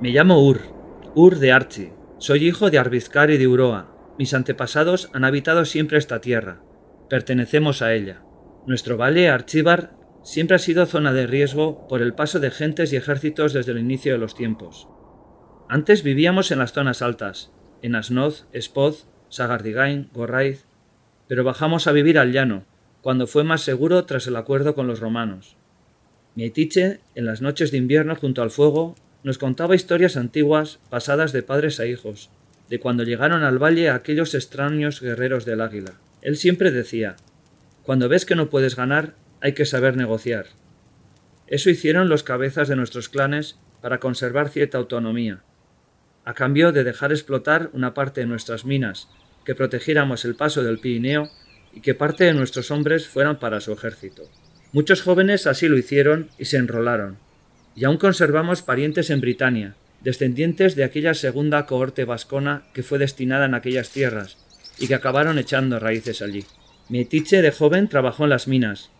Me llamo Ur, Ur de Archi. Soy hijo de Arbizcar y de Uroa. Mis antepasados han habitado siempre esta tierra. Pertenecemos a ella. Nuestro valle, Archibar, siempre ha sido zona de riesgo por el paso de gentes y ejércitos desde el inicio de los tiempos. Antes vivíamos en las zonas altas, en Asnoz, Spoz, Sagardigain, Gorraiz, pero bajamos a vivir al llano, cuando fue más seguro tras el acuerdo con los romanos. Mietiche, en las noches de invierno junto al fuego, nos contaba historias antiguas pasadas de padres a hijos, de cuando llegaron al valle aquellos extraños guerreros del águila. Él siempre decía, cuando ves que no puedes ganar, hay que saber negociar. Eso hicieron los cabezas de nuestros clanes para conservar cierta autonomía, a cambio de dejar explotar una parte de nuestras minas, que protegiéramos el paso del Pirineo y que parte de nuestros hombres fueran para su ejército. Muchos jóvenes así lo hicieron y se enrolaron, y aún conservamos parientes en Britania, descendientes de aquella segunda cohorte vascona que fue destinada en aquellas tierras y que acabaron echando raíces allí. Mietiche de joven trabajó en las minas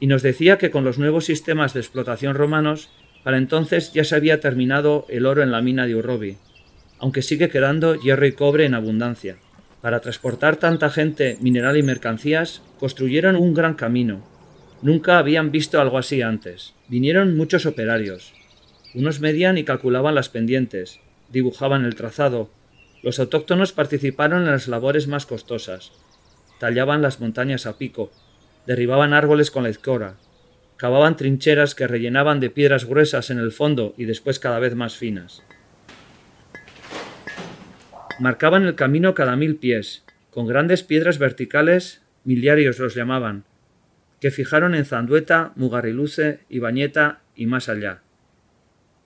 y nos decía que con los nuevos sistemas de explotación romanos, para entonces ya se había terminado el oro en la mina de Urrobi, aunque sigue quedando hierro y cobre en abundancia. Para transportar tanta gente, mineral y mercancías, construyeron un gran camino, Nunca habían visto algo así antes. Vinieron muchos operarios. Unos medían y calculaban las pendientes, dibujaban el trazado. Los autóctonos participaron en las labores más costosas. Tallaban las montañas a pico, derribaban árboles con la escora, cavaban trincheras que rellenaban de piedras gruesas en el fondo y después cada vez más finas. Marcaban el camino cada mil pies, con grandes piedras verticales, miliarios los llamaban, que fijaron en Zandueta, Mugarriluce, Ibañeta y más allá.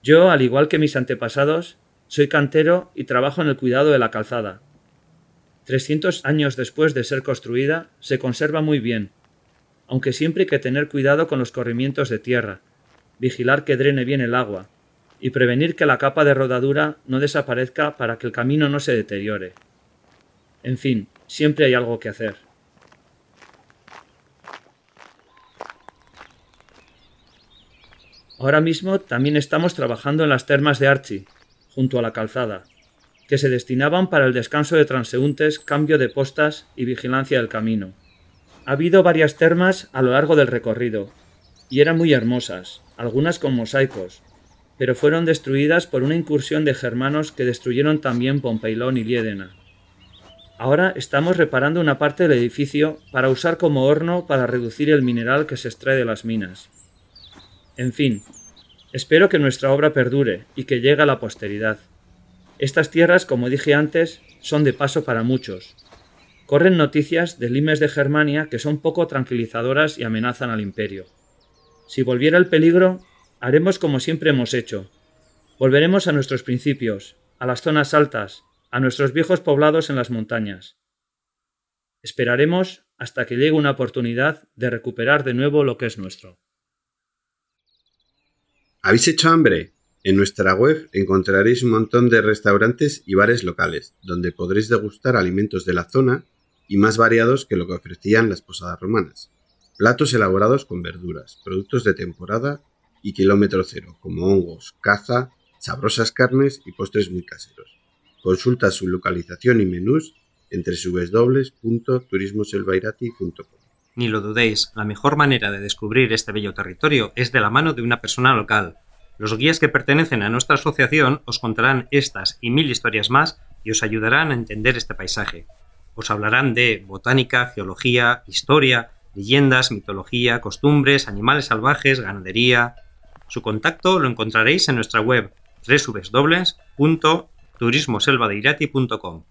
Yo, al igual que mis antepasados, soy cantero y trabajo en el cuidado de la calzada. Trescientos años después de ser construida, se conserva muy bien, aunque siempre hay que tener cuidado con los corrimientos de tierra, vigilar que drene bien el agua, y prevenir que la capa de rodadura no desaparezca para que el camino no se deteriore. En fin, siempre hay algo que hacer. Ahora mismo también estamos trabajando en las termas de Archi, junto a la calzada, que se destinaban para el descanso de transeúntes, cambio de postas y vigilancia del camino. Ha habido varias termas a lo largo del recorrido, y eran muy hermosas, algunas con mosaicos, pero fueron destruidas por una incursión de germanos que destruyeron también Pompeilón y Liédena. Ahora estamos reparando una parte del edificio para usar como horno para reducir el mineral que se extrae de las minas. En fin, espero que nuestra obra perdure y que llegue a la posteridad. Estas tierras, como dije antes, son de paso para muchos. Corren noticias de limes de Germania que son poco tranquilizadoras y amenazan al imperio. Si volviera el peligro, haremos como siempre hemos hecho. Volveremos a nuestros principios, a las zonas altas, a nuestros viejos poblados en las montañas. Esperaremos hasta que llegue una oportunidad de recuperar de nuevo lo que es nuestro. ¿Habéis hecho hambre? En nuestra web encontraréis un montón de restaurantes y bares locales, donde podréis degustar alimentos de la zona y más variados que lo que ofrecían las posadas romanas. Platos elaborados con verduras, productos de temporada y kilómetro cero, como hongos, caza, sabrosas carnes y postres muy caseros. Consulta su localización y menús entre www.turismoselvairati.com. Ni lo dudéis, la mejor manera de descubrir este bello territorio es de la mano de una persona local. Los guías que pertenecen a nuestra asociación os contarán estas y mil historias más y os ayudarán a entender este paisaje. Os hablarán de botánica, geología, historia, leyendas, mitología, costumbres, animales salvajes, ganadería. Su contacto lo encontraréis en nuestra web www.turismoselvadeirati.com.